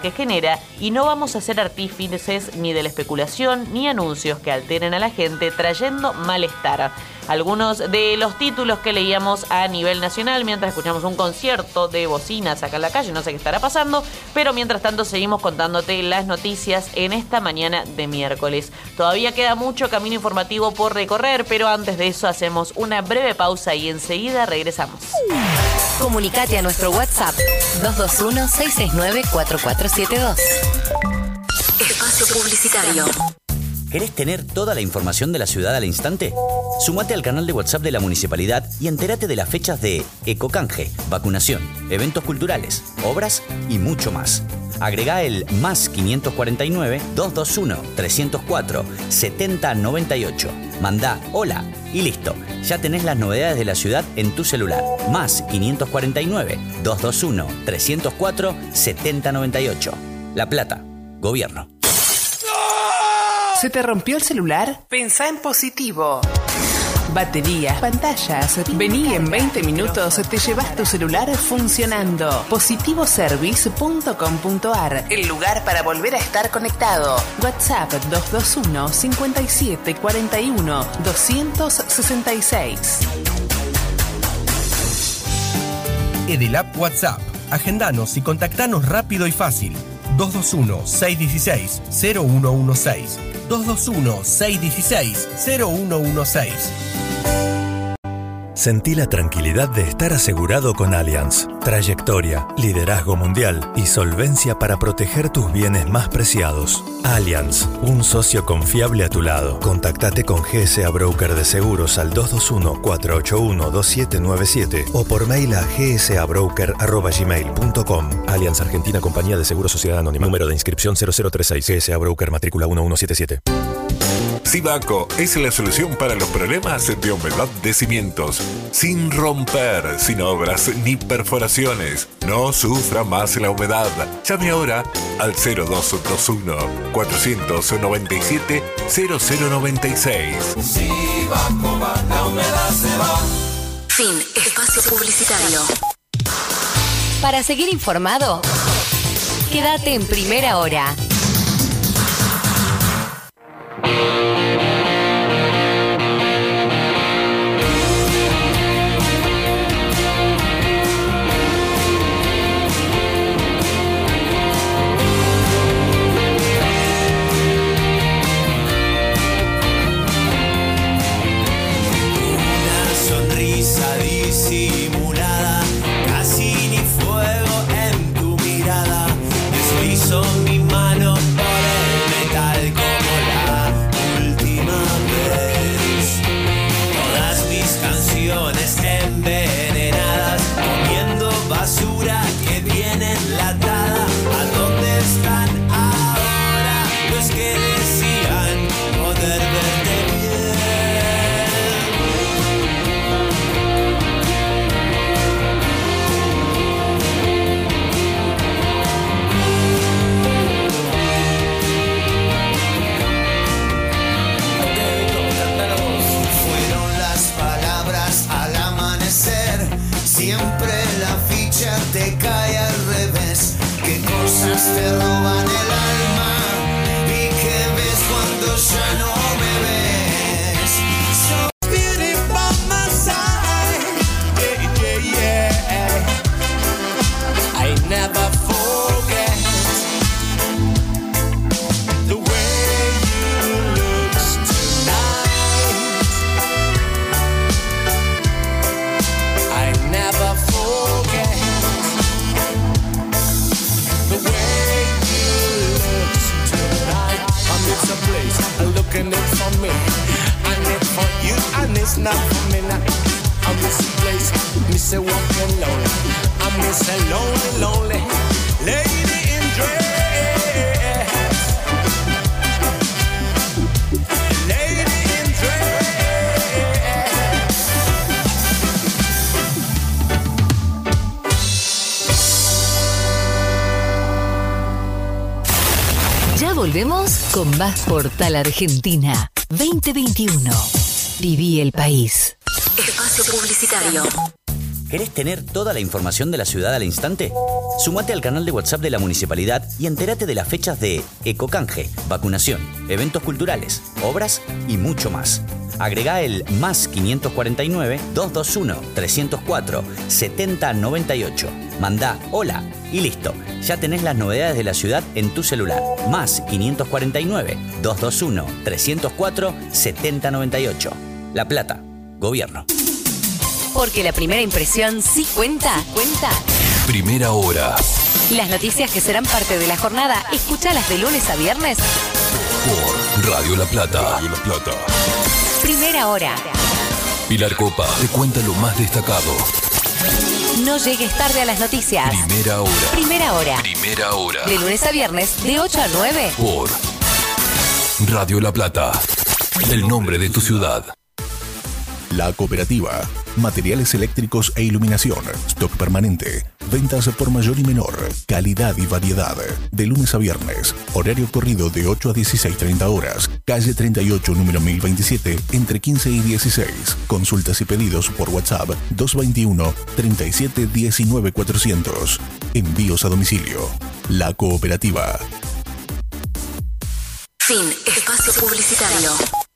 que genera y no vamos a ser artífices ni de la especulación ni anuncios que alteren a la gente trayendo malestar. Algunos de los títulos que leíamos a nivel nacional mientras escuchamos un concierto de bocinas acá en la calle, no sé qué estará pasando, pero mientras tanto seguimos contándote las noticias en esta mañana de miércoles. Todavía queda mucho camino informativo por recorrer, pero antes de eso hacemos una breve pausa y enseguida regresamos. Comunicate a nuestro WhatsApp 221-669-4472. Espacio Publicitario. ¿Querés tener toda la información de la ciudad al instante? Sumate al canal de WhatsApp de la municipalidad y entérate de las fechas de Ecocanje, vacunación, eventos culturales, obras y mucho más. Agrega el más 549-221-304-7098. Manda hola y listo. Ya tenés las novedades de la ciudad en tu celular. Más 549-221-304-7098. La Plata. Gobierno. ¿Se te rompió el celular? Pensá en positivo. Baterías, pantallas. Vení en 20 minutos, te llevas tu celular funcionando. Positivoservice.com.ar, el lugar para volver a estar conectado. WhatsApp 221 57 41 266. Edelap WhatsApp. Agendanos y contactanos rápido y fácil. 221-616-0116. 221-616-0116. Sentí la tranquilidad de estar asegurado con Allianz. Trayectoria, liderazgo mundial y solvencia para proteger tus bienes más preciados. Allianz, un socio confiable a tu lado. Contactate con GSA Broker de Seguros al 221-481-2797 o por mail a gsabroker.gmail.com. Allianz Argentina Compañía de Seguros Sociedad Anónima. Número de inscripción 0036. GSA Broker Matrícula 1177. Sibaco es la solución para los problemas de humedad de cimientos. Sin romper, sin obras ni perforaciones. No sufra más la humedad. Llame ahora al 0221 497 0096. Sibaco va, la humedad se va. Fin. Espacio publicitario. Para seguir informado, quédate en primera hora. Una Siempre la ficha te cae al revés. ¿Qué cosas te roban el alma? Not for me. Now. I'm in some place, me say walking lonely. I'm miss a lonely, lonely lady in dress. In dress. Ya volvemos con más Portal Argentina 2021. Viví el país. Espacio publicitario. ¿Querés tener toda la información de la ciudad al instante? Sumate al canal de WhatsApp de la municipalidad y entérate de las fechas de Ecocanje, vacunación, eventos culturales, obras y mucho más. Agrega el más 549-221-304-7098. Manda hola y listo. Ya tenés las novedades de la ciudad en tu celular. Más 549-221-304-7098. La Plata. Gobierno. Porque la primera impresión sí cuenta. Cuenta. Primera hora. Las noticias que serán parte de la jornada, escúchalas de lunes a viernes. Por Radio La Plata. Radio La Plata. Primera hora. Pilar Copa te cuenta lo más destacado. No llegues tarde a las noticias. Primera hora. Primera hora. Primera hora. De lunes a viernes, de 8 a 9. Por Radio La Plata. El nombre de tu ciudad. La Cooperativa. Materiales eléctricos e iluminación. Stock permanente. Ventas por mayor y menor. Calidad y variedad. De lunes a viernes. Horario corrido de 8 a 16.30 horas. Calle 38, número 1027, entre 15 y 16. Consultas y pedidos por WhatsApp 221 37 19 400. Envíos a domicilio. La Cooperativa. Fin. Espacio publicitario.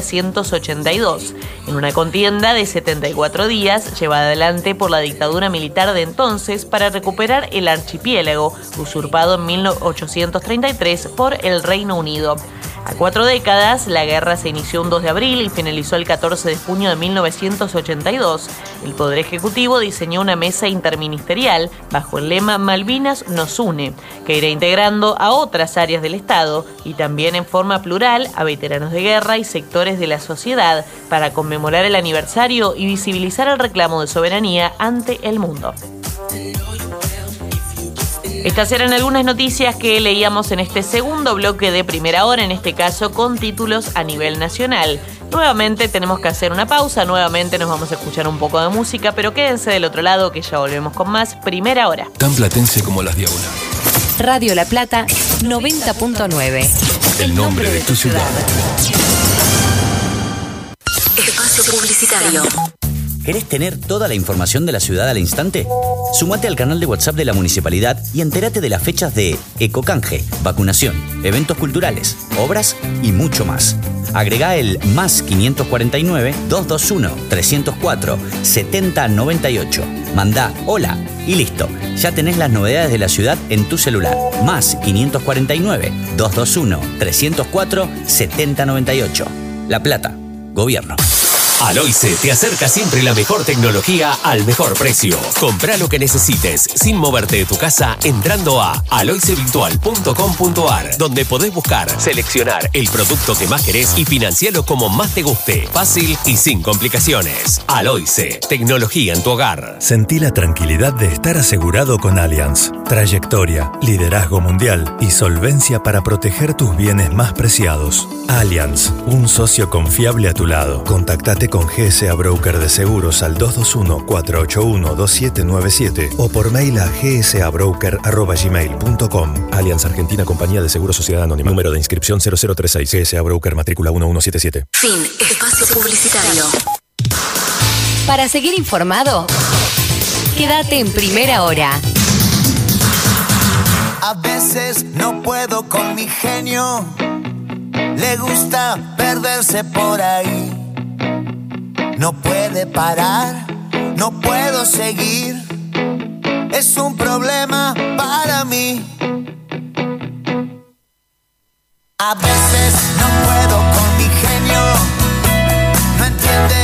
1982, en una contienda de 74 días llevada adelante por la dictadura militar de entonces para recuperar el archipiélago, usurpado en 1833 por el Reino Unido. A cuatro décadas, la guerra se inició un 2 de abril y finalizó el 14 de junio de 1982. El Poder Ejecutivo diseñó una mesa interministerial bajo el lema Malvinas nos une, que irá integrando a otras áreas del Estado y también en forma plural a veteranos de guerra y sectores de la sociedad para conmemorar el aniversario y visibilizar el reclamo de soberanía ante el mundo. Estas eran algunas noticias que leíamos en este segundo bloque de primera hora, en este caso con títulos a nivel nacional. Nuevamente tenemos que hacer una pausa, nuevamente nos vamos a escuchar un poco de música, pero quédense del otro lado que ya volvemos con más primera hora. Tan platense como las diagonales. Radio La Plata 90.9. El nombre de tu ciudad. Espacio publicitario. ¿Querés tener toda la información de la ciudad al instante? Sumate al canal de WhatsApp de la municipalidad y entérate de las fechas de Ecocanje, vacunación, eventos culturales, obras y mucho más. Agrega el más 549-221-304-7098. Manda hola y listo. Ya tenés las novedades de la ciudad en tu celular. Más 549-221-304-7098. La Plata. Gobierno. Aloice te acerca siempre la mejor tecnología al mejor precio. Compra lo que necesites sin moverte de tu casa entrando a aloicevirtual.com.ar, donde podés buscar, seleccionar el producto que más querés y financiarlo como más te guste. Fácil y sin complicaciones. Aloice, tecnología en tu hogar. Sentí la tranquilidad de estar asegurado con Allianz. Trayectoria, liderazgo mundial y solvencia para proteger tus bienes más preciados. Allianz, un socio confiable a tu lado. Contactate con GSA Broker de Seguros al 221-481-2797 o por mail a gsabroker.gmail.com. Allianz Argentina Compañía de Seguros Sociedad Anónima. Número de inscripción 0036. GSA Broker Matrícula 1177. Fin. Espacio publicitario. Para seguir informado, quédate en primera hora. A veces no puedo con mi genio. Le gusta perderse por ahí. No puede parar, no puedo seguir. Es un problema para mí. A veces no puedo con mi genio, no entiende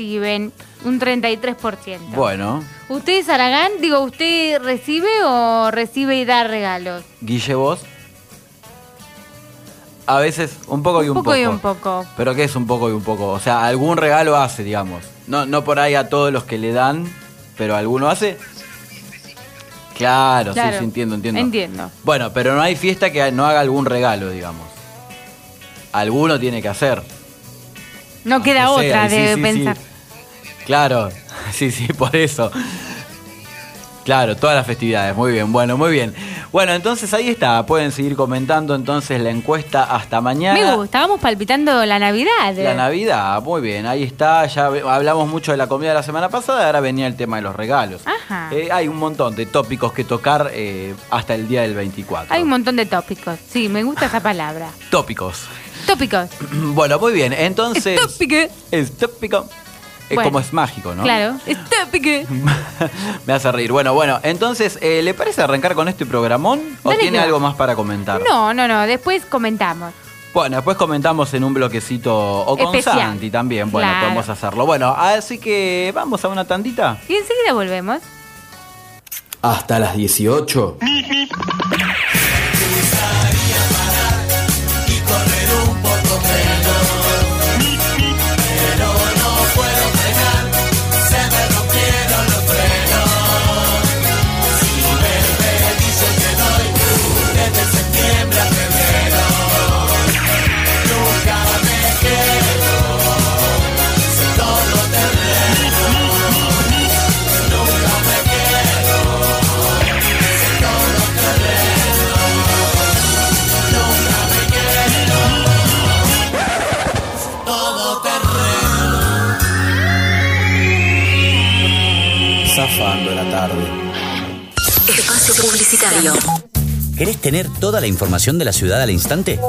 reciben un 33%. Bueno, ¿Usted, Aragán, digo, usted recibe o recibe y da regalos? Guille, vos. A veces un poco y un, poco y un poco. Pero ¿qué es un poco y un poco? O sea, algún regalo hace, digamos. No, no por ahí a todos los que le dan, pero alguno hace. Claro, Claro. sí, sí, entiendo, entiendo. Entiendo. Bueno, pero no hay fiesta que no haga algún regalo, digamos. Alguno tiene que hacer. No queda sea, otra sí, de sí, pensar. sí. Claro, sí, sí, por eso. Claro, todas las festividades, muy bien, bueno, muy bien. Bueno, entonces ahí está, pueden seguir comentando entonces la encuesta hasta mañana. Me gusta, vamos palpitando la Navidad. La Navidad, muy bien, ahí está, ya hablamos mucho de la comida la semana pasada, ahora venía el tema de los regalos. Ajá. Eh, hay un montón de tópicos que tocar eh, hasta el día del 24. Hay un montón de tópicos. Sí, me gusta esa palabra. Tópicos. Tópicos. Bueno, muy bien, entonces... Tópico. Es tópico. Es Bueno, como es mágico, ¿no? Claro, es tópico. Me hace reír. Bueno, bueno, entonces, eh, ¿le parece arrancar con este programón? ¿O Dale tiene algo más para comentar? No, no, no, después comentamos. Bueno, después comentamos en un bloquecito o con Especial. Santi también. Bueno, Claro. podemos hacerlo. Bueno, así que vamos a una tandita. Y enseguida volvemos. Hasta las 18. ¿Querés tener toda la información de la ciudad al instante?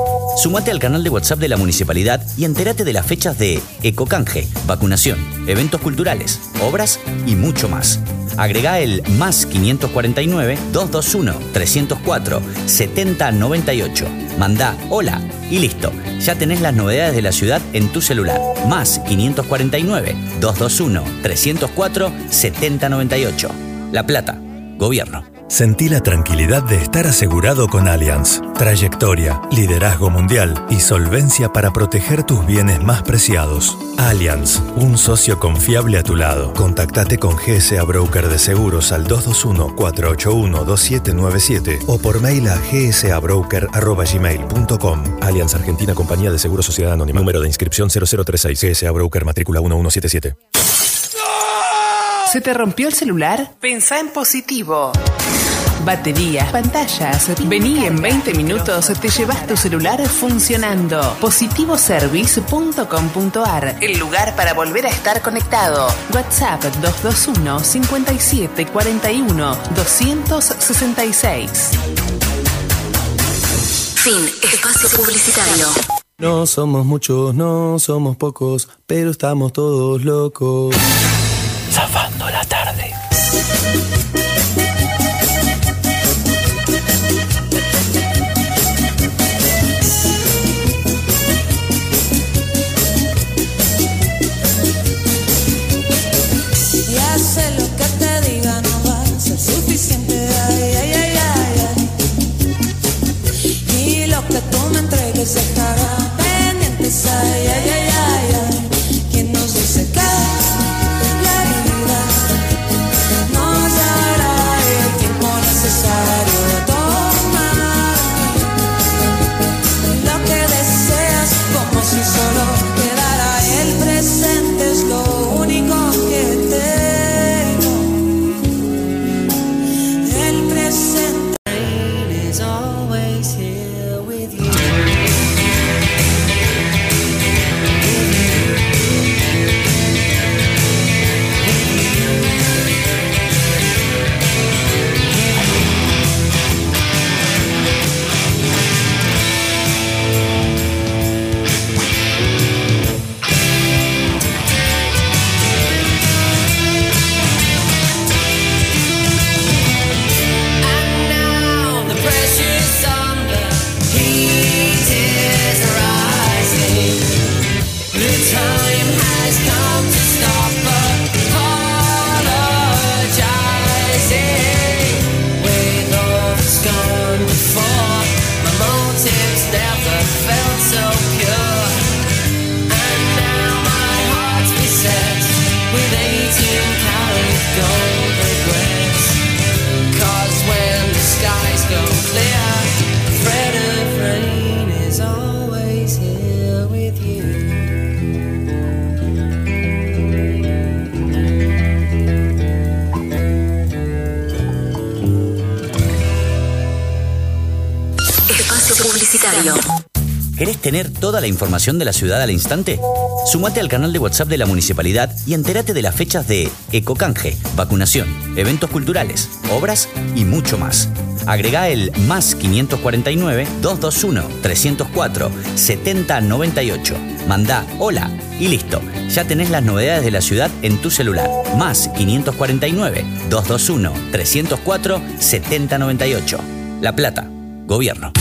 Sumate al canal de WhatsApp de la municipalidad y entérate de las fechas de Ecocanje, vacunación, eventos culturales, obras y mucho más. Agrega el más 549 221 304 7098. Manda hola y listo. Ya tenés las novedades de la ciudad en tu celular. Más 549 221 304 7098. La Plata. Gobierno. Sentí la tranquilidad de estar asegurado con Allianz. Trayectoria, liderazgo mundial y solvencia para proteger tus bienes más preciados. Allianz, un socio confiable a tu lado. Contactate con GSA Broker de Seguros al 221-481-2797 o por mail a gsabroker.gmail.com. Allianz Argentina Compañía de Seguros Sociedad Anónima. Número de inscripción 0036. GSA Broker Matrícula 1177. ¿Se te rompió el celular? Pensá en positivo. Baterías, pantallas. Vení en 20 minutos, te llevas tu celular funcionando. Positivoservice.com.ar, el lugar para volver a estar conectado. WhatsApp 221 57 41 266. Fin. Espacio publicitario. No somos muchos, no somos pocos, pero estamos todos locos. Zafando la tarde. Toda la información de la ciudad al instante? Sumate al canal de WhatsApp de la municipalidad y entérate de las fechas de Ecocanje, vacunación, eventos culturales, obras y mucho más. Agrega el más 549 221 304 7098. Manda hola y listo. Ya tenés las novedades de la ciudad en tu celular. Más 549 221 304 7098. La Plata. Gobierno.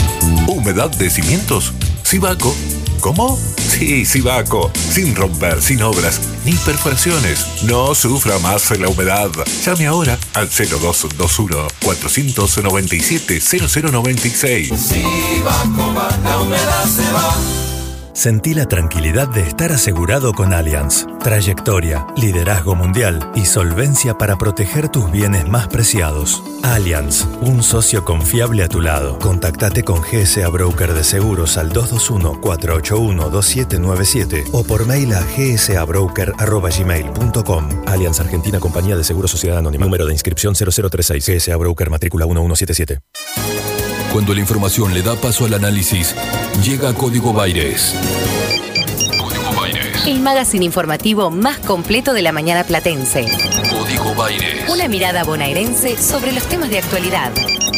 ¿Humedad de cimientos? Sibaco. ¿Cómo? Sí, Sibaco. Sin romper, sin obras, ni perforaciones. No sufra más la humedad. Llame ahora al 0221 497 0096. Sibaco la humedad se va. Sentí la tranquilidad de estar asegurado con Allianz. Trayectoria, liderazgo mundial y solvencia para proteger tus bienes más preciados. Allianz, un socio confiable a tu lado. Contactate con GSA Broker de Seguros al 221-481-2797 o por mail a gsabroker.gmail.com. Allianz Argentina Compañía de Seguros Sociedad Anónima. Número de inscripción 0036. GSA Broker Matrícula 1177. Cuando la información le da paso al análisis, llega Código Baires. Código Baires. El magazine informativo más completo de la mañana platense. Código Baires. Una mirada bonaerense sobre los temas de actualidad.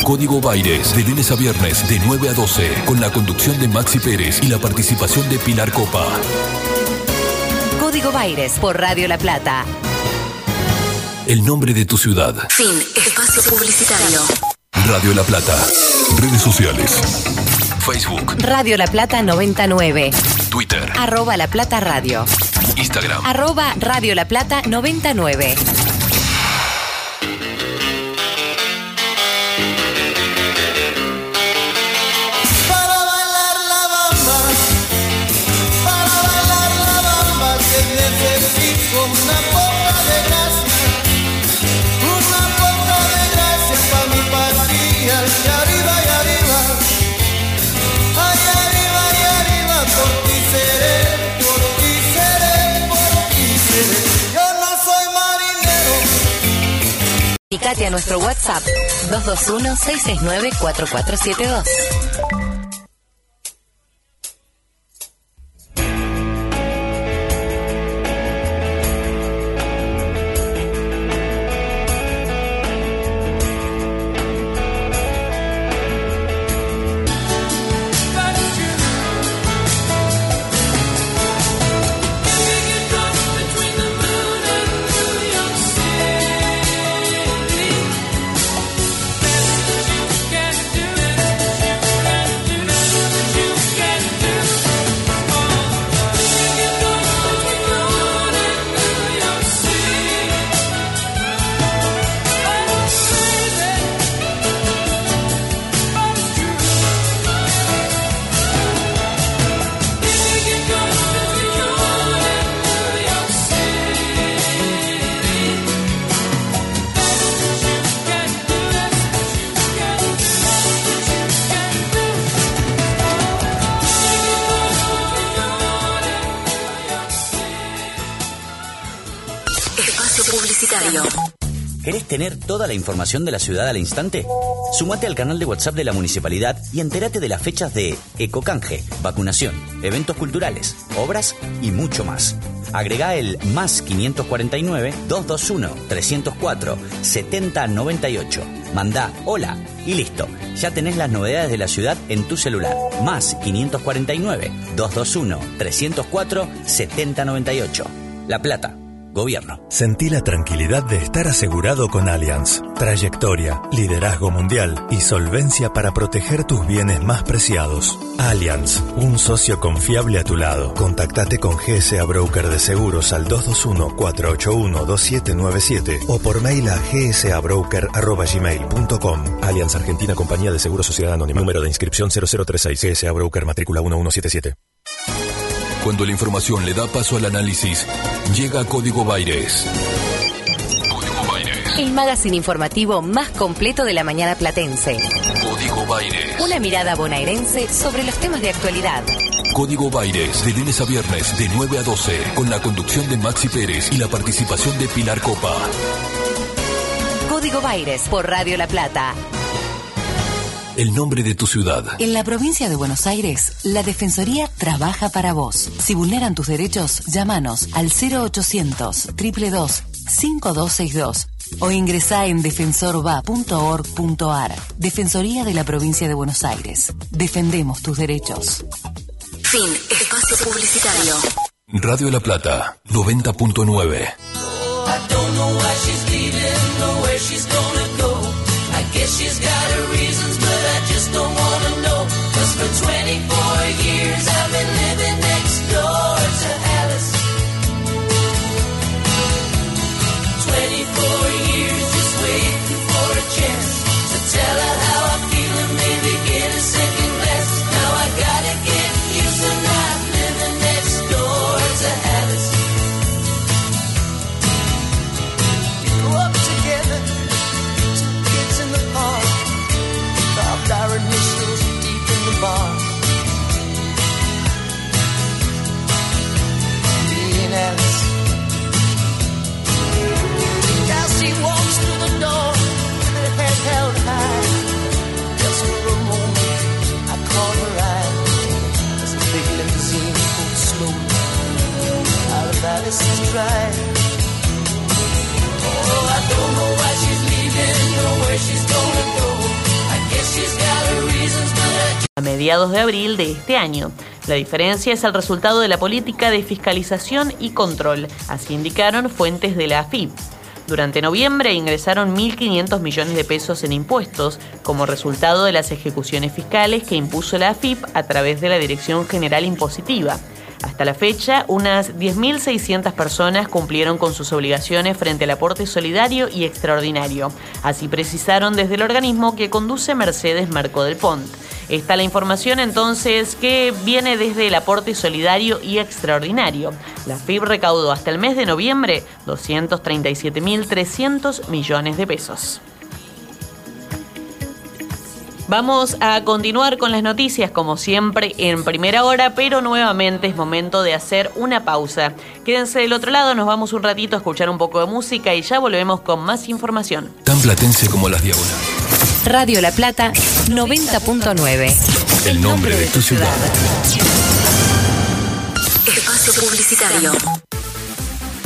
Código Baires, de lunes a viernes, de 9 a 12, con la conducción de Maxi Pérez y la participación de Pilar Copa. Código Baires por Radio La Plata. El nombre de tu ciudad. Fin. Espacio publicitario. Radio La Plata. Redes sociales. Facebook, Radio La Plata 99. Twitter, Arroba La Plata Radio. Instagram. Arroba Radio La Plata 99. Para bailar Comunicate a nuestro WhatsApp 221-669-4472. Toda la información de la ciudad al instante? Sumate al canal de WhatsApp de la municipalidad y entérate de las fechas de Ecocanje, vacunación, eventos culturales, obras y mucho más. Agrega el más 549-221-304-7098. Mandá hola y listo. Ya tenés las novedades de la ciudad en tu celular. Más 549-221-304-7098. La Plata. Gobierno. Sentí la tranquilidad de estar asegurado con Allianz. Trayectoria, liderazgo mundial y solvencia para proteger tus bienes más preciados. Allianz, un socio confiable a tu lado. Contactate con GSA Broker de Seguros al 221-481-2797 o por mail a gsabroker.gmail.com. Allianz Argentina Compañía de Seguros Sociedad Anónima. Número de inscripción 0036. GSA Broker Matrícula 1177. Cuando la información le da paso al análisis, llega Código Baires. Código Baires. El magazine informativo más completo de la mañana platense. Código Baires. Una mirada bonaerense sobre los temas de actualidad. Código Baires, de lunes a viernes, de 9 a 12, con la conducción de Maxi Pérez y la participación de Pilar Copa. Código Baires por Radio La Plata. El nombre de tu ciudad. En la provincia de Buenos Aires, la Defensoría trabaja para vos. Si vulneran tus derechos, llámanos al 0800 222 5262 o ingresá en defensorva.org.ar. Defensoría de la provincia de Buenos Aires. Defendemos tus derechos. Fin. Espacio publicitario. Radio La Plata, 90.9. I 24 de abril de este año. La diferencia es el resultado de la política de fiscalización y control, así indicaron fuentes de la AFIP. Durante noviembre ingresaron 1.500 millones de pesos en impuestos como resultado de las ejecuciones fiscales que impuso la AFIP a través de la Dirección General Impositiva. Hasta la fecha, unas 10.600 personas cumplieron con sus obligaciones frente al aporte solidario y extraordinario. Así precisaron desde el organismo que conduce Mercedes Marco del Pont. Está la información entonces que viene desde el aporte solidario y extraordinario. La FIB recaudó hasta el mes de noviembre 237.300 millones de pesos. Vamos a continuar con las noticias como siempre en primera hora, pero nuevamente es momento de hacer una pausa. Quédense del otro lado, nos vamos un ratito a escuchar un poco de música y ya volvemos con más información. Tan platense como las diagonales. Radio La Plata 90.9. El nombre de tu ciudad. Espacio Publicitario.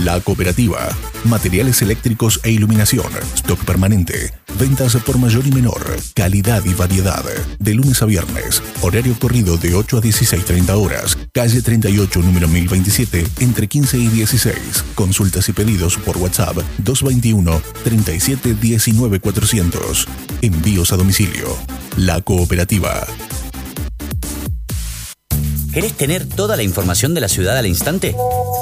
La cooperativa. Materiales eléctricos e iluminación. Stock permanente. Ventas por mayor y menor. Calidad y variedad. De lunes a viernes. Horario corrido de 8 a 16.30 horas. Calle 38, número 1027, entre 15 y 16. Consultas y pedidos por WhatsApp 221 37 19 400. Envíos a domicilio. La cooperativa. ¿Querés tener toda la información de la ciudad al instante?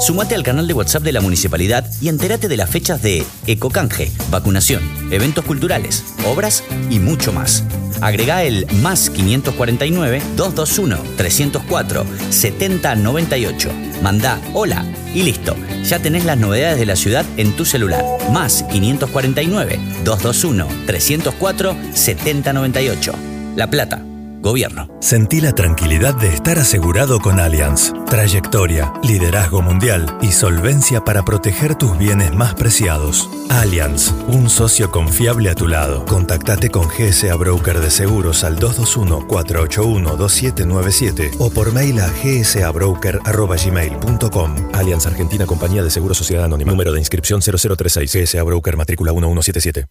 Sumate al canal de WhatsApp de la municipalidad y entérate de las fechas de Ecocanje, vacunación, eventos culturales, obras y mucho más. Agrega el más 549 221 304 7098. Manda hola y listo. Ya tenés las novedades de la ciudad en tu celular. Más 549 221 304 7098. La Plata. Gobierno. Sentí la tranquilidad de estar asegurado con Allianz. Trayectoria, liderazgo mundial y solvencia para proteger tus bienes más preciados. Allianz, un socio confiable a tu lado. Contactate con GSA Broker de Seguros al 221-481-2797 o por mail a gsabroker.gmail.com. Allianz Argentina Compañía de Seguros Sociedad Anónima. Número de inscripción 0036. GSA Broker Matrícula 1177.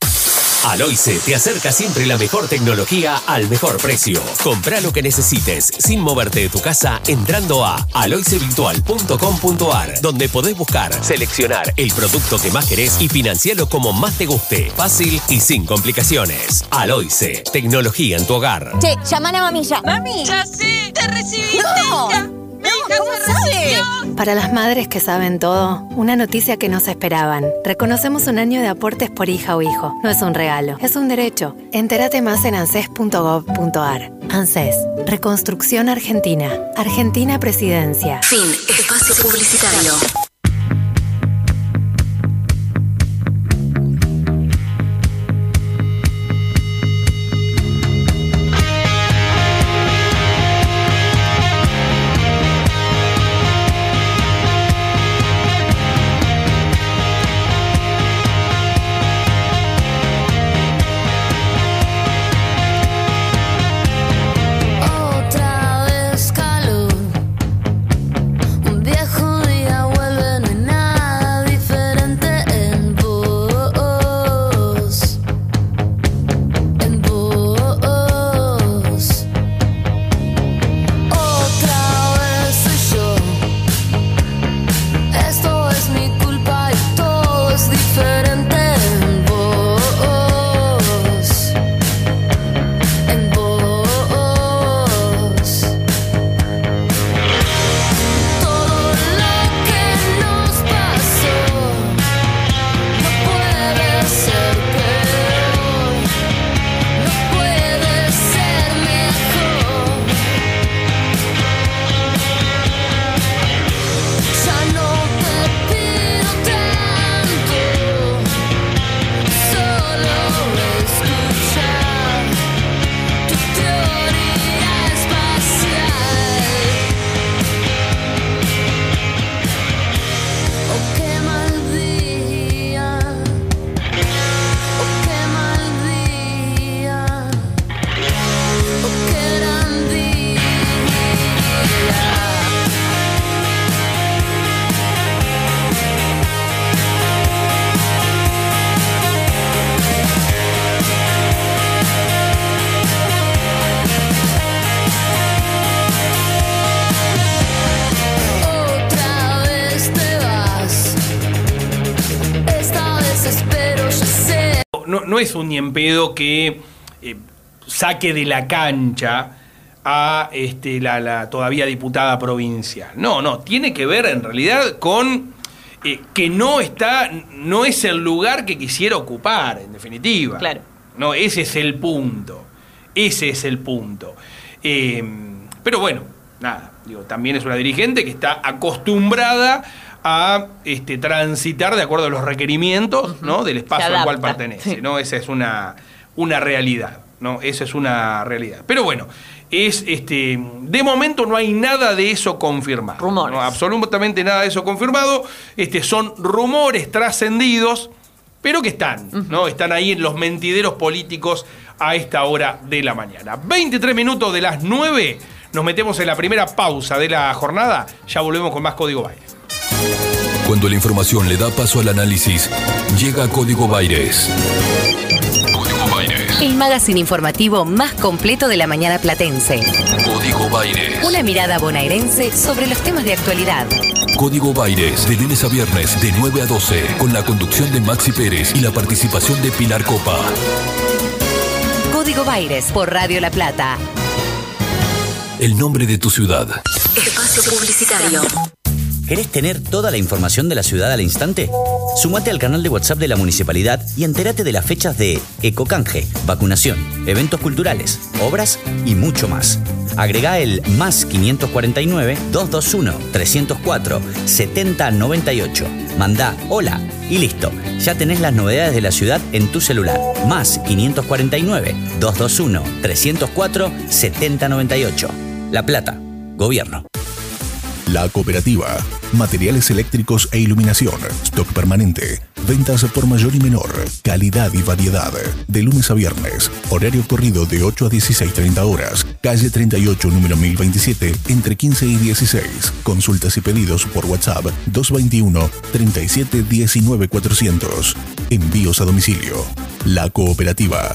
Aloice te acerca siempre la mejor tecnología al mejor precio. Compra lo que necesites sin moverte de tu casa entrando a aloicevirtual.com.ar, donde podés buscar, seleccionar el producto que más querés y financiarlo como más te guste. Fácil y sin complicaciones. Aloice, tecnología en tu hogar. Che, llaman a mamilla. Mami. Ya sé, te recibiste. No. ¿Cómo se sabe? Para las madres que saben todo, una noticia que no se esperaban. Reconocemos un año de aportes por hija o hijo. No es un regalo, es un derecho. Entérate más en anses.gov.ar. ANSES, Reconstrucción Argentina. Argentina Presidencia. Fin. Espacio Publicitario. Es un ni en pedo que eh, saque de la cancha a este, la, la todavía diputada provincial. No, no, tiene que ver en realidad con eh, que no está, no es el lugar que quisiera ocupar, en definitiva. Claro. No, ese es el punto. Ese es el punto. Eh, pero bueno, nada, digo, también es una dirigente que está acostumbrada a este, transitar de acuerdo a los requerimientos ¿no? del espacio al cual pertenece. sí. ¿no? Esa es una, una realidad. ¿no? Esa es una realidad. Pero bueno, es este. De momento no hay nada de eso confirmado. Rumores. absolutamente nada de eso confirmado. Este, son rumores trascendidos, pero que están, ¿no? Están ahí en los mentideros políticos a esta hora de la mañana. 23 minutos de las 9. Nos metemos en la primera pausa de la jornada. Ya volvemos con más Código Baile. Cuando la información le da paso al análisis, llega Código Baires. Código Baires. El magazine informativo más completo de la mañana platense. Código Baires. Una mirada bonaerense sobre los temas de actualidad. Código Baires, de lunes a viernes, de 9 a 12, con la conducción de Maxi Pérez y la participación de Pilar Copa. Código Baires por Radio La Plata. El nombre de tu ciudad. Espacio publicitario. ¿Querés tener toda la información de la ciudad al instante? Sumate al canal de WhatsApp de la municipalidad y entérate de las fechas de Ecocanje, vacunación, eventos culturales, obras y mucho más. Agrega el más 549 221 304 7098. Manda hola y listo. Ya tenés las novedades de la ciudad en tu celular. Más 549 221 304 7098. La Plata. Gobierno. La cooperativa. Materiales eléctricos e iluminación. Stock permanente. Ventas por mayor y menor. Calidad y variedad. De lunes a viernes. Horario corrido de 8 a 16.30 horas. Calle 38, número 1027, entre 15 y 16. Consultas y pedidos por WhatsApp 221 37 19 400. Envíos a domicilio. La cooperativa.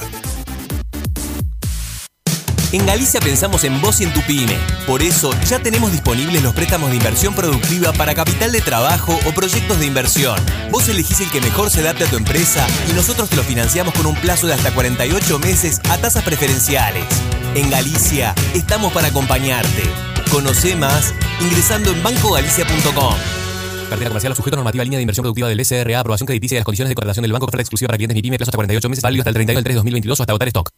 En Galicia pensamos en vos y en tu pyme. Por eso ya tenemos disponibles los préstamos de inversión productiva para capital de trabajo o proyectos de inversión. Vos elegís el que mejor se adapte a tu empresa y nosotros te lo financiamos con un plazo de hasta 48 meses a tasas preferenciales. En Galicia estamos para acompañarte. Conoce más ingresando en bancogalicia.com. Cartera comercial sujeto a normativa línea de inversión productiva del SRA, aprobación crediticia y las condiciones de contratación del banco, oferta exclusiva para clientes MIPYME, plazo hasta 48 meses, válido hasta el 31 del 3 de 2022 o hasta agotar stock.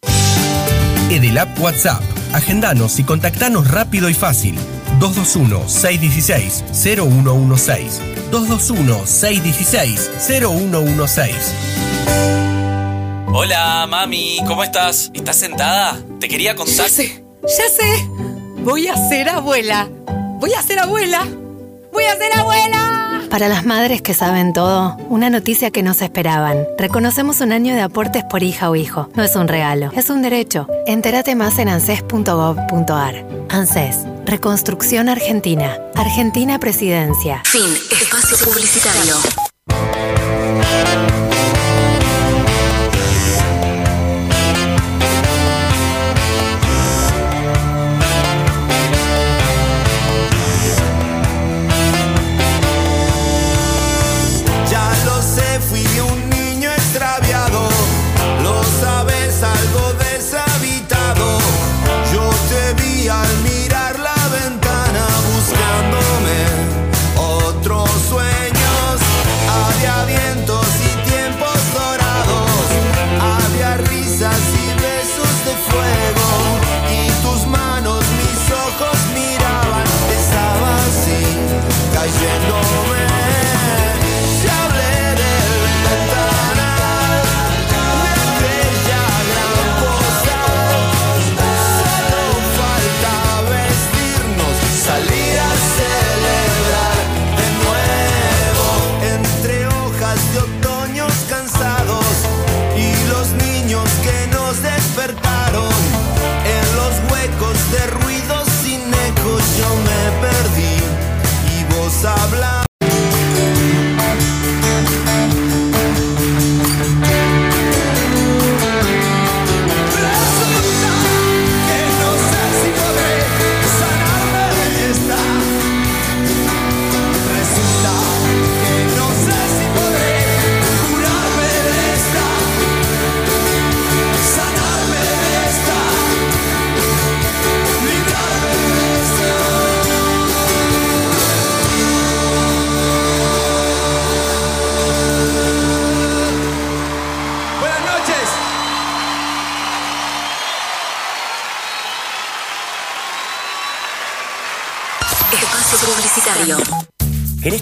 Edelap WhatsApp. Agendanos y contactanos rápido y fácil. 221-616-0116. 221-616-0116. Hola, mami, ¿cómo estás? ¿Estás sentada? Te quería contar. Ya sé, ya sé. Voy a ser abuela. Voy a ser abuela. Voy a ser abuela. Para las madres que saben todo, una noticia que no se esperaban. Reconocemos un año de aportes por hija o hijo. No es un regalo, es un derecho. Entérate más en anses.gov.ar. ANSES, Reconstrucción Argentina. Argentina Presidencia. Fin. Espacio publicitario.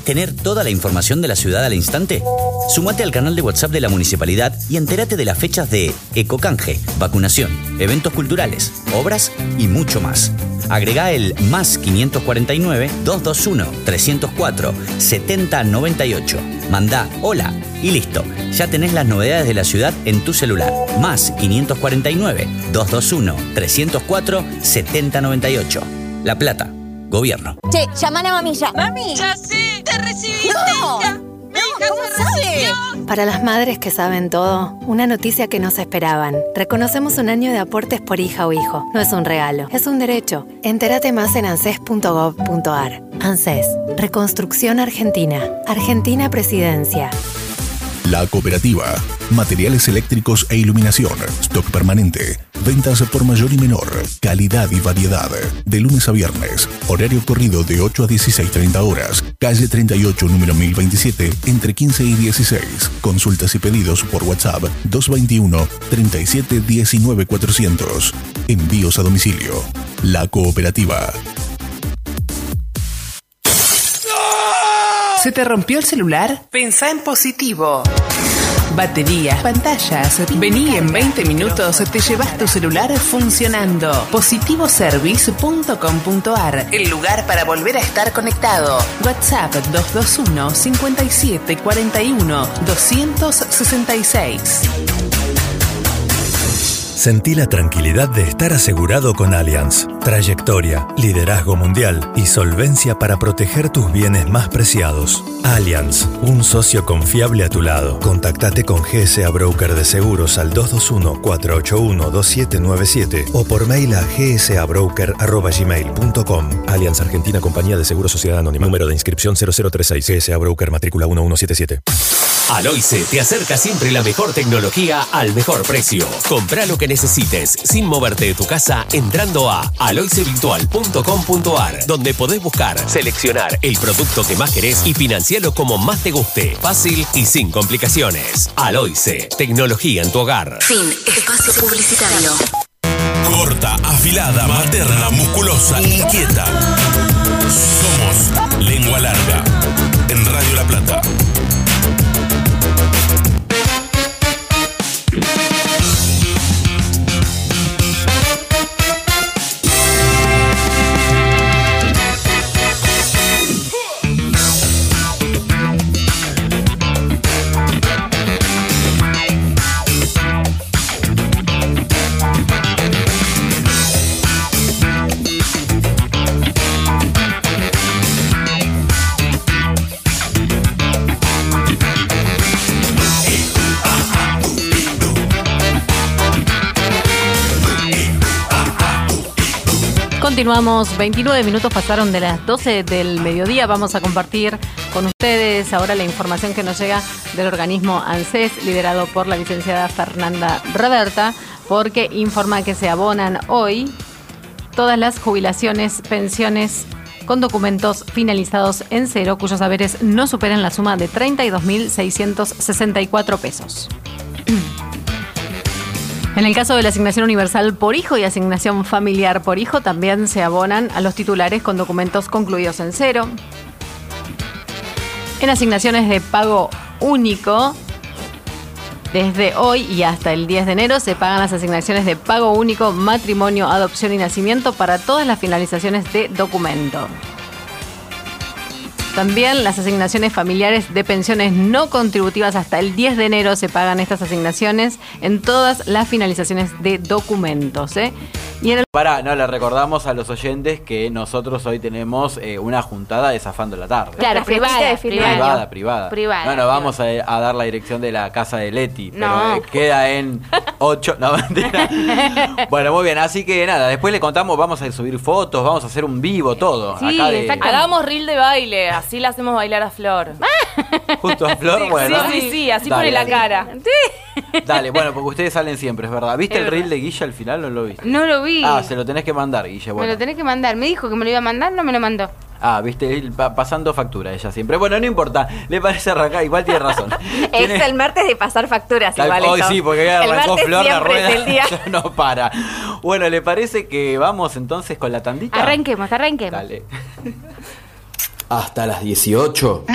Tener toda la información de la ciudad al instante? Sumate al canal de WhatsApp de la municipalidad y entérate de las fechas de Ecocanje, vacunación, eventos culturales, obras y mucho más. Agrega el más 549 221 304 7098. Manda hola y listo. Ya tenés las novedades de la ciudad en tu celular. Más 549 221 304 7098. La Plata. Gobierno. Che, llaman a mamilla. Mami. Ya sé, te recibiste. No. Mi hija ¿cómo se sabe? recibió. Para las madres que saben todo, una noticia que no se esperaban. Reconocemos un año de aportes por hija o hijo. No es un regalo, es un derecho. Entérate más en anses.gov.ar. ANSES, Reconstrucción Argentina. Argentina Presidencia. La Cooperativa. Materiales eléctricos e iluminación. Stock permanente. Ventas por mayor y menor. Calidad y variedad. De lunes a viernes. Horario corrido de 8 a 16.30 horas. Calle 38, número 1027, entre 15 y 16. Consultas y pedidos por WhatsApp 221 37 19 400. Envíos a domicilio. La Cooperativa. ¿Se te rompió el celular? Pensá en positivo. Baterías, pantallas. Vení en 20 minutos, te llevas tu celular funcionando. Positivoservice.com.ar El lugar para volver a estar conectado. WhatsApp 221 57 41 266. Sentí la tranquilidad de estar asegurado con Allianz. Trayectoria, liderazgo mundial y solvencia para proteger tus bienes más preciados. Allianz, un socio confiable a tu lado. Contactate con GSA Broker de Seguros al 221-481-2797 o por mail a gsabroker.gmail.com. Allianz Argentina Compañía de Seguros Sociedad Anónima. Número de inscripción 0036. GSA Broker Matrícula 1177. Aloice te acerca siempre la mejor tecnología al mejor precio. Compra lo que necesites sin moverte de tu casa entrando a aloicevirtual.com.ar donde podés buscar, seleccionar el producto que más querés y financiarlo como más te guste. Fácil y sin complicaciones. Aloice, tecnología en tu hogar. Fin. Espacio publicitario. Corta, afilada, materna, musculosa, inquieta. Somos Lengua Larga. En Radio La Plata. Continuamos, 29 minutos pasaron de las 12 del mediodía. Vamos a compartir con ustedes ahora la información que nos llega del organismo ANSES, liderado por la licenciada Fernanda Roberta, porque informa que se abonan hoy todas las jubilaciones, pensiones con documentos finalizados en cero, cuyos haberes no superan la suma de 32.664 pesos. En el caso de la asignación universal por hijo y asignación familiar por hijo, también se abonan a los titulares con documentos concluidos en cero. En asignaciones de pago único, desde hoy y hasta el 10 de enero se pagan las asignaciones de pago único, matrimonio, adopción y nacimiento para todas las finalizaciones de documento. También las asignaciones familiares de pensiones no contributivas hasta el 10 de enero se pagan estas asignaciones en todas las finalizaciones de documentos. ¿eh? Y en el Para, no, le recordamos a los oyentes que nosotros hoy tenemos eh, una juntada de Zafando la Tarde. Claro, privada, Privada, privada. privada. Privada, No, no, vamos a, a dar la dirección de la casa de Leti, pero No. eh, queda en 8. No. Bueno, muy bien, así que nada, después le contamos, vamos a subir fotos, vamos a hacer un vivo, todo. Sí, acá de, exacto. Hagamos reel de baile, así la hacemos bailar a Flor. Justo a Flor, Sí, bueno. sí, sí, sí, así Dale, pone la dale. cara. Dale, bueno, porque ustedes salen siempre, es verdad. ¿Viste Es el reel de Guilla al final o no lo viste? No lo vi. Ah, se lo tenés que mandar, Guilla, Me bueno. lo tenés que mandar. Me dijo que me lo iba a mandar, no me lo mandó. Ah, viste, él pa- pasando factura ella siempre. Bueno, no importa, le parece arrancar, igual tiene razón. Es el martes de pasar facturas Tal- igual hoy esto. sí, porque el arrancó martes Flor la siempre rueda. es el día. ya no para. Bueno, ¿le parece que vamos entonces con la tandita? Arranquemos, arranquemos. Dale. Hasta las 18.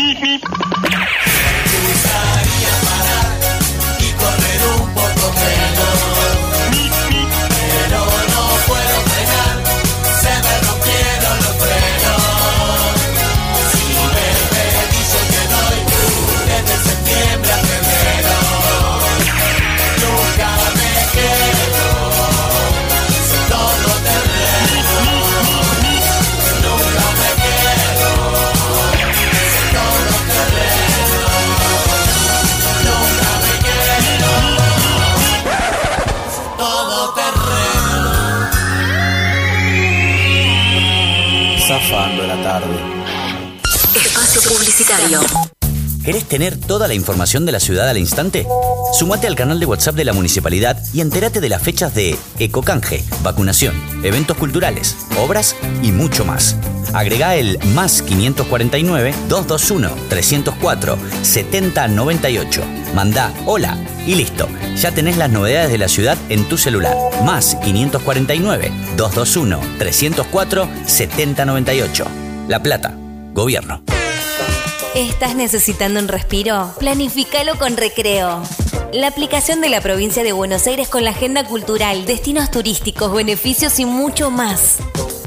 Tener toda la información de la ciudad al instante? Sumate al canal de WhatsApp de la municipalidad y entérate de las fechas de Ecocanje, vacunación, eventos culturales, obras y mucho más. Agrega el más 549 221 304 7098. Manda hola y listo. Ya tenés las novedades de la ciudad en tu celular. Más 549 221 304 7098. La Plata. Gobierno. ¿Estás necesitando un respiro? Planificalo con Recreo. La aplicación de la provincia de Buenos Aires con la agenda cultural, destinos turísticos, beneficios y mucho más.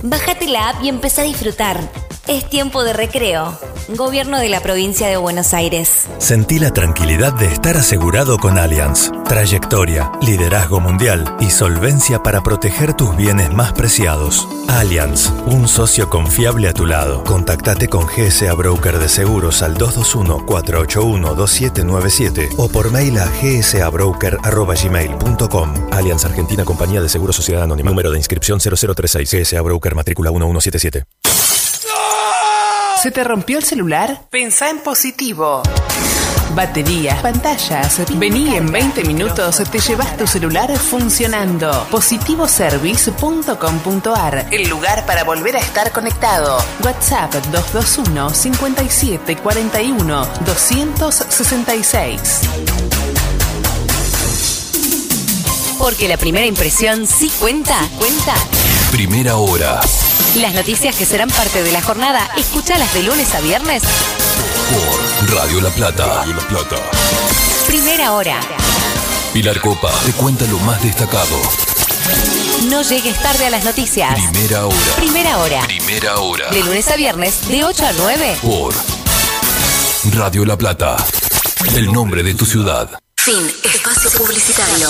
Bájate la app y empezá a disfrutar. Es tiempo de recreo. Gobierno de la provincia de Buenos Aires. Sentí la tranquilidad de estar asegurado con Allianz. Trayectoria, liderazgo mundial y solvencia para proteger tus bienes más preciados. Allianz, un socio confiable a tu lado. Contactate con GSA Broker de Seguros al 221-481-2797 o por mail a gsabroker.gmail.com. Allianz Argentina Compañía de Seguros Sociedad Anónima. Número de inscripción 0036 GSA Broker matrícula 1177. ¿Se te rompió el celular? Pensá en positivo. Baterías, pantallas. Vení en 20 minutos, te llevas tu celular funcionando. Positivoservice.com.ar, el lugar para volver a estar conectado. WhatsApp 221 57 41 266. Porque la primera impresión sí cuenta, cuenta. Primera hora. Las noticias que serán parte de la jornada, escuchalas de lunes a viernes. Por Radio La Plata. Radio La Plata. Primera hora. Pilar Copa te cuenta lo más destacado. No llegues tarde a las noticias. Primera hora. Primera hora. Primera hora. De lunes a viernes, de 8 a 9. Por Radio La Plata. El nombre de tu ciudad. Fin. Espacio publicitario.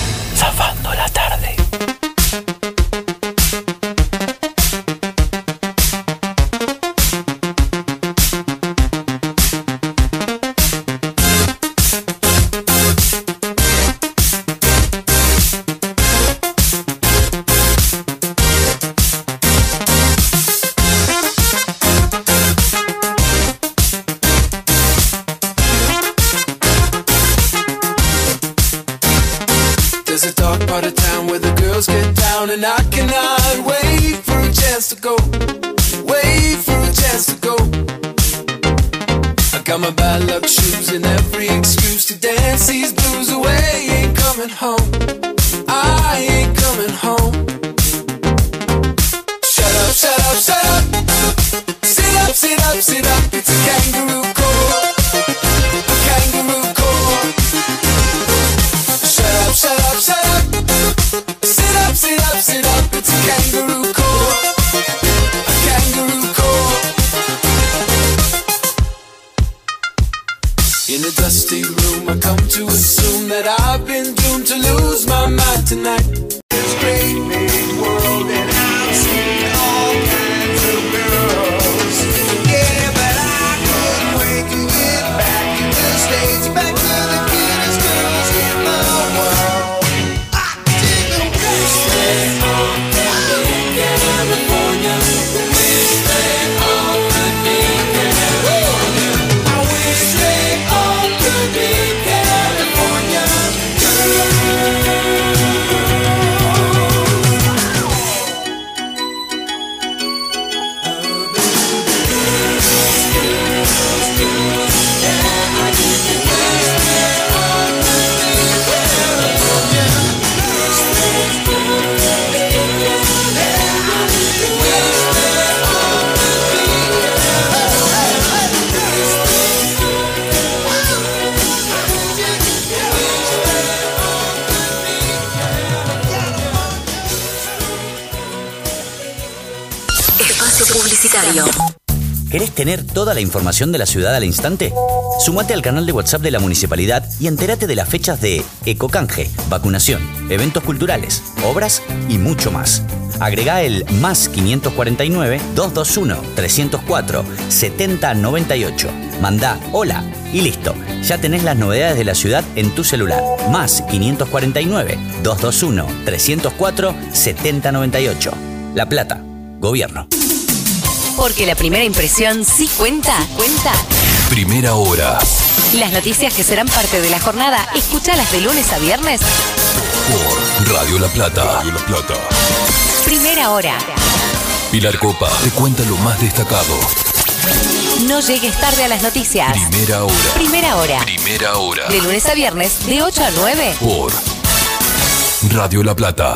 Toda la información de la ciudad al instante? Sumate al canal de WhatsApp de la municipalidad y entérate de las fechas de Ecocanje, vacunación, eventos culturales, obras y mucho más. Agrega el más 549 221 304 7098. Manda hola y listo. Ya tenés las novedades de la ciudad en tu celular. Más 549 221 304 7098. La Plata. Gobierno. Porque la primera impresión sí cuenta. Cuenta. Primera hora. Las noticias que serán parte de la jornada, escúchalas de lunes a viernes. Por Radio La Plata. Radio La Plata. Primera hora. Pilar Copa te cuenta lo más destacado. No llegues tarde a las noticias. Primera hora. Primera hora. Primera hora. De lunes a viernes, de 8 a 9. Por Radio La Plata.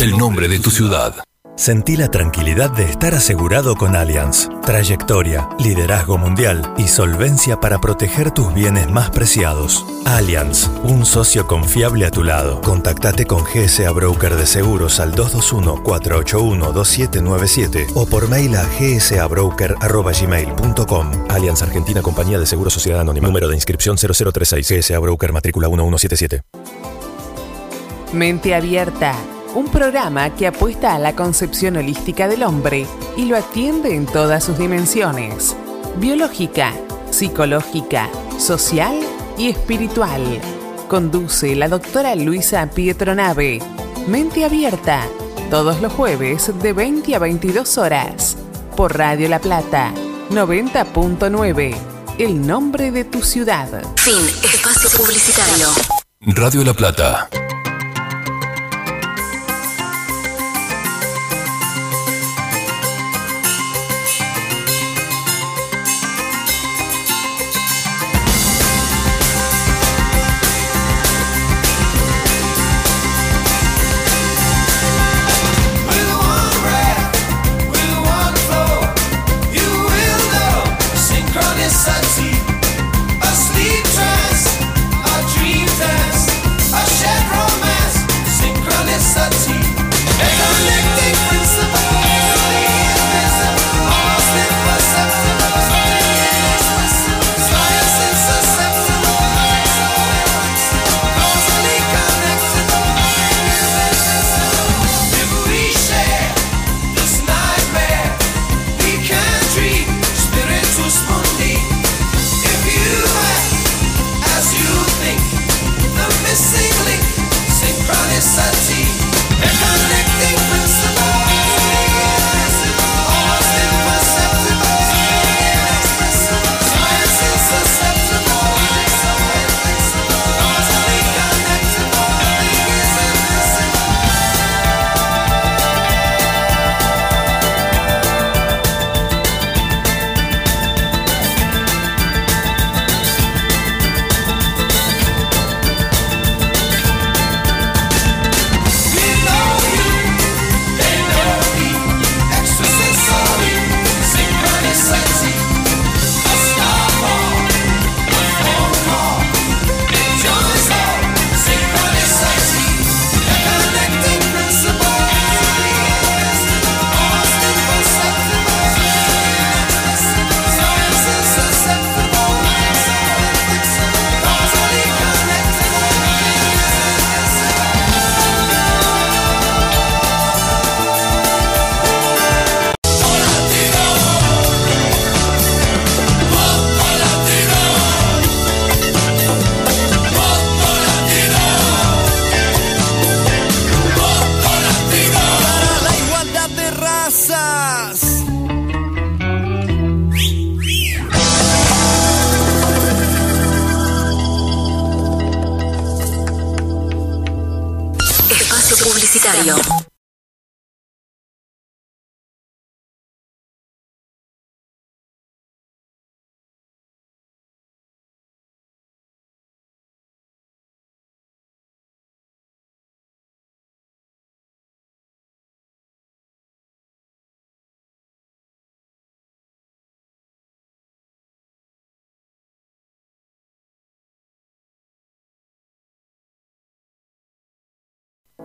El nombre de tu ciudad. Sentí la tranquilidad de estar asegurado con Allianz. Trayectoria, liderazgo mundial y solvencia para proteger tus bienes más preciados. Allianz, un socio confiable a tu lado. Contactate con GSA Broker de Seguros al 221-481-2797 o por mail a gsabroker.gmail.com. Allianz Argentina Compañía de Seguros Sociedad Anónima. Número de inscripción 0036. GSA Broker Matrícula 1177. Mente Abierta, un programa que apuesta a la concepción holística del hombre y lo atiende en todas sus dimensiones, biológica, psicológica, social y espiritual. Conduce la doctora Luisa Pietronave. Mente Abierta, todos los jueves de 20 a 22 horas, por Radio La Plata, 90.9, el nombre de tu ciudad. Fin. Espacio publicitario. Radio La Plata. A sleep.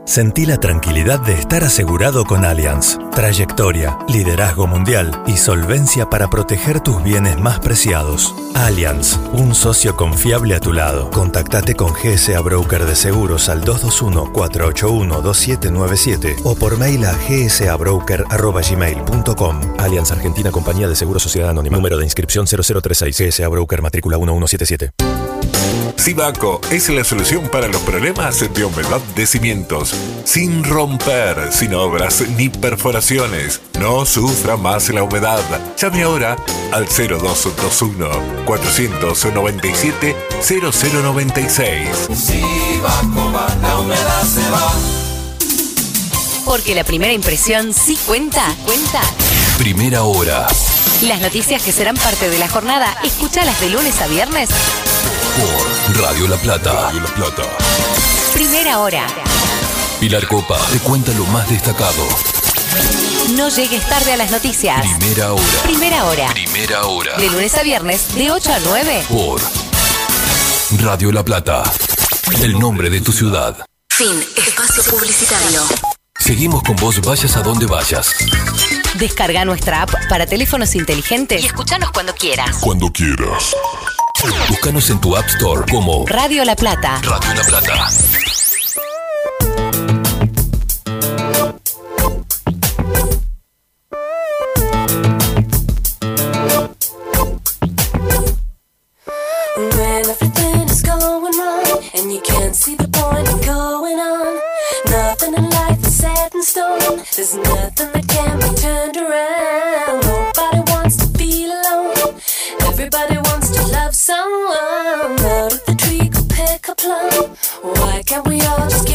Sentí la tranquilidad de estar asegurado con Allianz. Trayectoria, liderazgo mundial y solvencia para proteger tus bienes más preciados. Allianz, un socio confiable a tu lado. Contactate con GSA Broker de Seguros al 221-481-2797 o por mail a gsabroker.gmail.com. Allianz Argentina Compañía de Seguros Sociedad Anónima. Número de inscripción 0036 GSA Broker matrícula 1177. Sibaco es la solución para los problemas de humedad de cimientos. Sin romper, sin obras ni perforaciones. No sufra más la humedad. Llame ahora al 0221 497 0096. Sibaco va, la humedad se va. Porque la primera impresión sí cuenta, cuenta. Primera hora. Las noticias que serán parte de la jornada, escúchalas de lunes a viernes. Por Radio La Plata. Radio La Plata. Primera hora. Pilar Copa te cuenta lo más destacado. No llegues tarde a las noticias. Primera hora. Primera hora. Primera hora. De lunes a viernes, de 8 a 9. Por Radio La Plata. El nombre de tu ciudad. Fin. Espacio publicitario. Seguimos con vos vayas a donde vayas. Descarga nuestra app para teléfonos inteligentes y escúchanos cuando quieras. Cuando quieras. Búscanos en tu App Store como Radio La Plata. Radio La Plata. When everything love someone. Out of the tree could pick a plum. Why can't we all just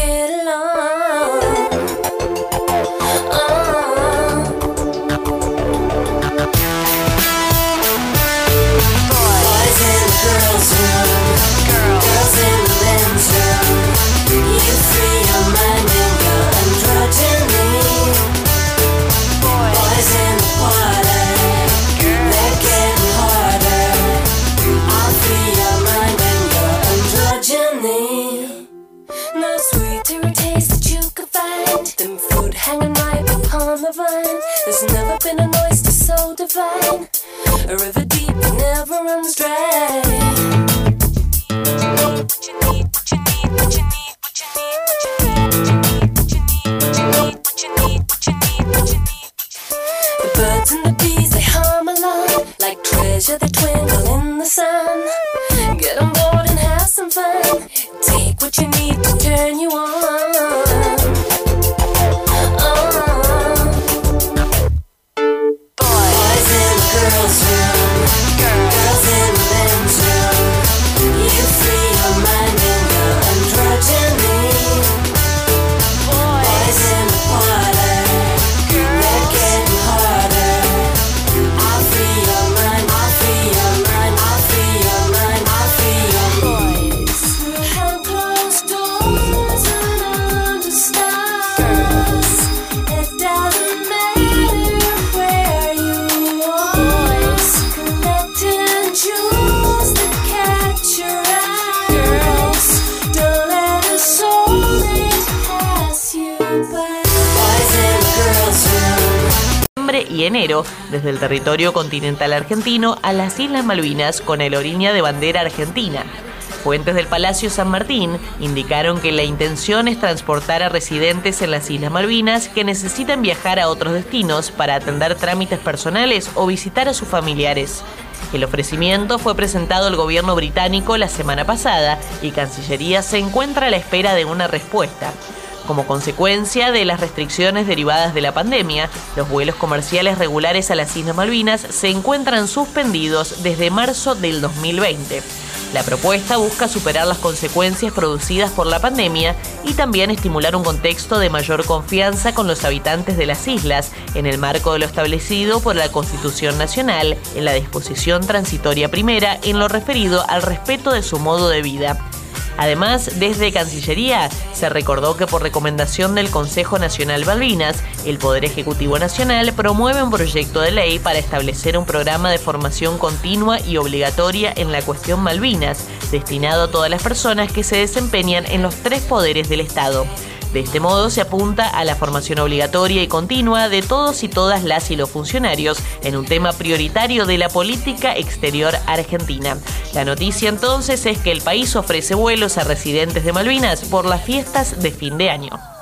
runs dry. The birds and the bees they hum along like treasure that twinkle in the sun. Get on board and have some fun. Take what you need to turn you on. Desde el territorio continental argentino a las Islas Malvinas con aerolínea de bandera argentina. Fuentes del Palacio San Martín indicaron que la intención es transportar a residentes en las Islas Malvinas que necesitan viajar a otros destinos para atender trámites personales o visitar a sus familiares. El ofrecimiento fue presentado al gobierno británico la semana pasada y Cancillería se encuentra a la espera de una respuesta. Como consecuencia de las restricciones derivadas de la pandemia, los vuelos comerciales regulares a las Islas Malvinas se encuentran suspendidos desde marzo del 2020. La propuesta busca superar las consecuencias producidas por la pandemia y también estimular un contexto de mayor confianza con los habitantes de las islas en el marco de lo establecido por la Constitución Nacional en la disposición transitoria primera en lo referido al respeto de su modo de vida. Además, desde Cancillería se recordó que por recomendación del Consejo Nacional Malvinas, el Poder Ejecutivo Nacional promueve un proyecto de ley para establecer un programa de formación continua y obligatoria en la cuestión Malvinas, destinado a todas las personas que se desempeñan en los tres poderes del Estado. De este modo se apunta a la formación obligatoria y continua de todos y todas las y los funcionarios en un tema prioritario de la política exterior argentina. La noticia entonces es que el país ofrece vuelos a residentes de Malvinas por las fiestas de fin de año.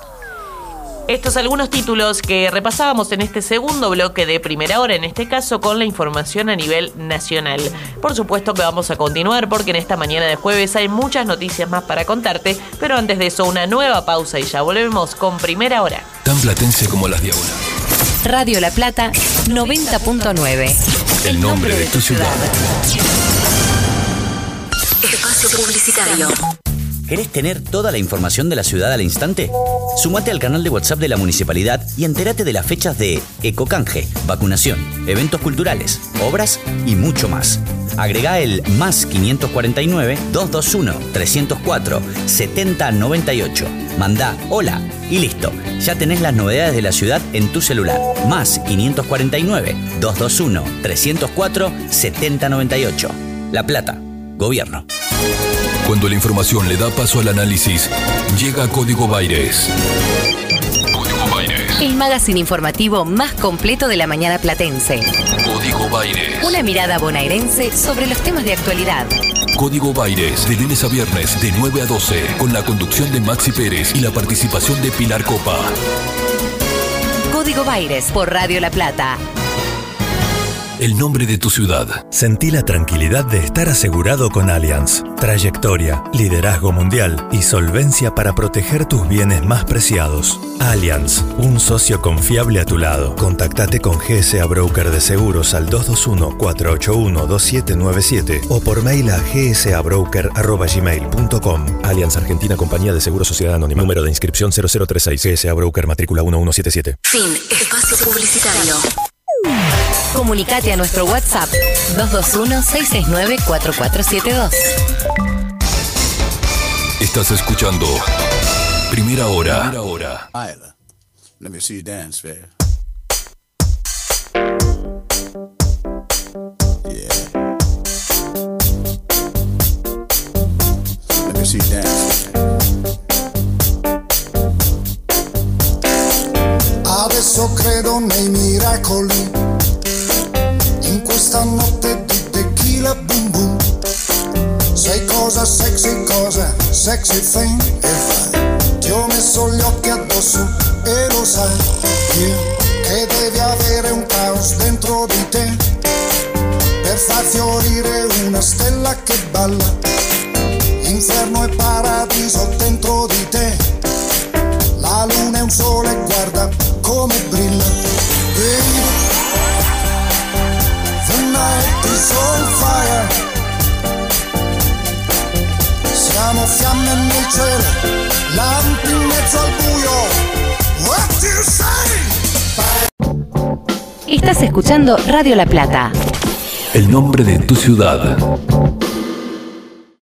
Estos algunos títulos que repasábamos en este segundo bloque de primera hora, en este caso con la información a nivel nacional. Por supuesto que vamos a continuar porque en esta mañana de jueves hay muchas noticias más para contarte, pero antes de eso una nueva pausa y ya volvemos con primera hora. Tan platense como las diagonales. Radio La Plata 90.9. El nombre de tu ciudad. Espacio publicitario. ¿Querés tener toda la información de la ciudad al instante? Sumate al canal de WhatsApp de la municipalidad y entérate de las fechas de Ecocanje, vacunación, eventos culturales, obras y mucho más. Agrega el más 549 221 304 7098. Mandá hola y listo. Ya tenés las novedades de la ciudad en tu celular. Más 549 221 304 7098. La Plata. Gobierno. Cuando la información le da paso al análisis, llega Código Baires. Código Baires. El magazine informativo más completo de la mañana platense. Código Baires. Una mirada bonaerense sobre los temas de actualidad. Código Baires, de lunes a viernes, de 9 a 12, con la conducción de Maxi Pérez y la participación de Pilar Copa. Código Baires por Radio La Plata. El nombre de tu ciudad. Sentí la tranquilidad de estar asegurado con Allianz. Trayectoria, liderazgo mundial y solvencia para proteger tus bienes más preciados. Allianz, un socio confiable a tu lado. Contactate con GSA Broker de Seguros al 221-481-2797 o por mail a gsabroker.gmail.com. Allianz Argentina Compañía de Seguros Sociedad Anónima. Número de inscripción 0036 GSA Broker Matrícula 1177. Fin. Espacio publicitario. Comunicate a nuestro WhatsApp 221-669-4472. Estás escuchando Primera Hora. Primera Hora. Isla, let me see you dance, fair. Yeah. Let me see you dance. Adesso credo nei miracoli, questa notte di tequila boom boom. Sei cosa sexy, cosa sexy thing e fai. Ti ho messo gli occhi addosso e lo sai, io che devi avere un caos dentro di te per far fiorire una stella che balla. Inferno e paradiso dentro di te. La luna è un sole, guarda is on fire. Siamo fiamme nel cielo, lampi in mezzo al buio. What do you say? Estás escuchando Radio La Plata. El nombre de tu ciudad.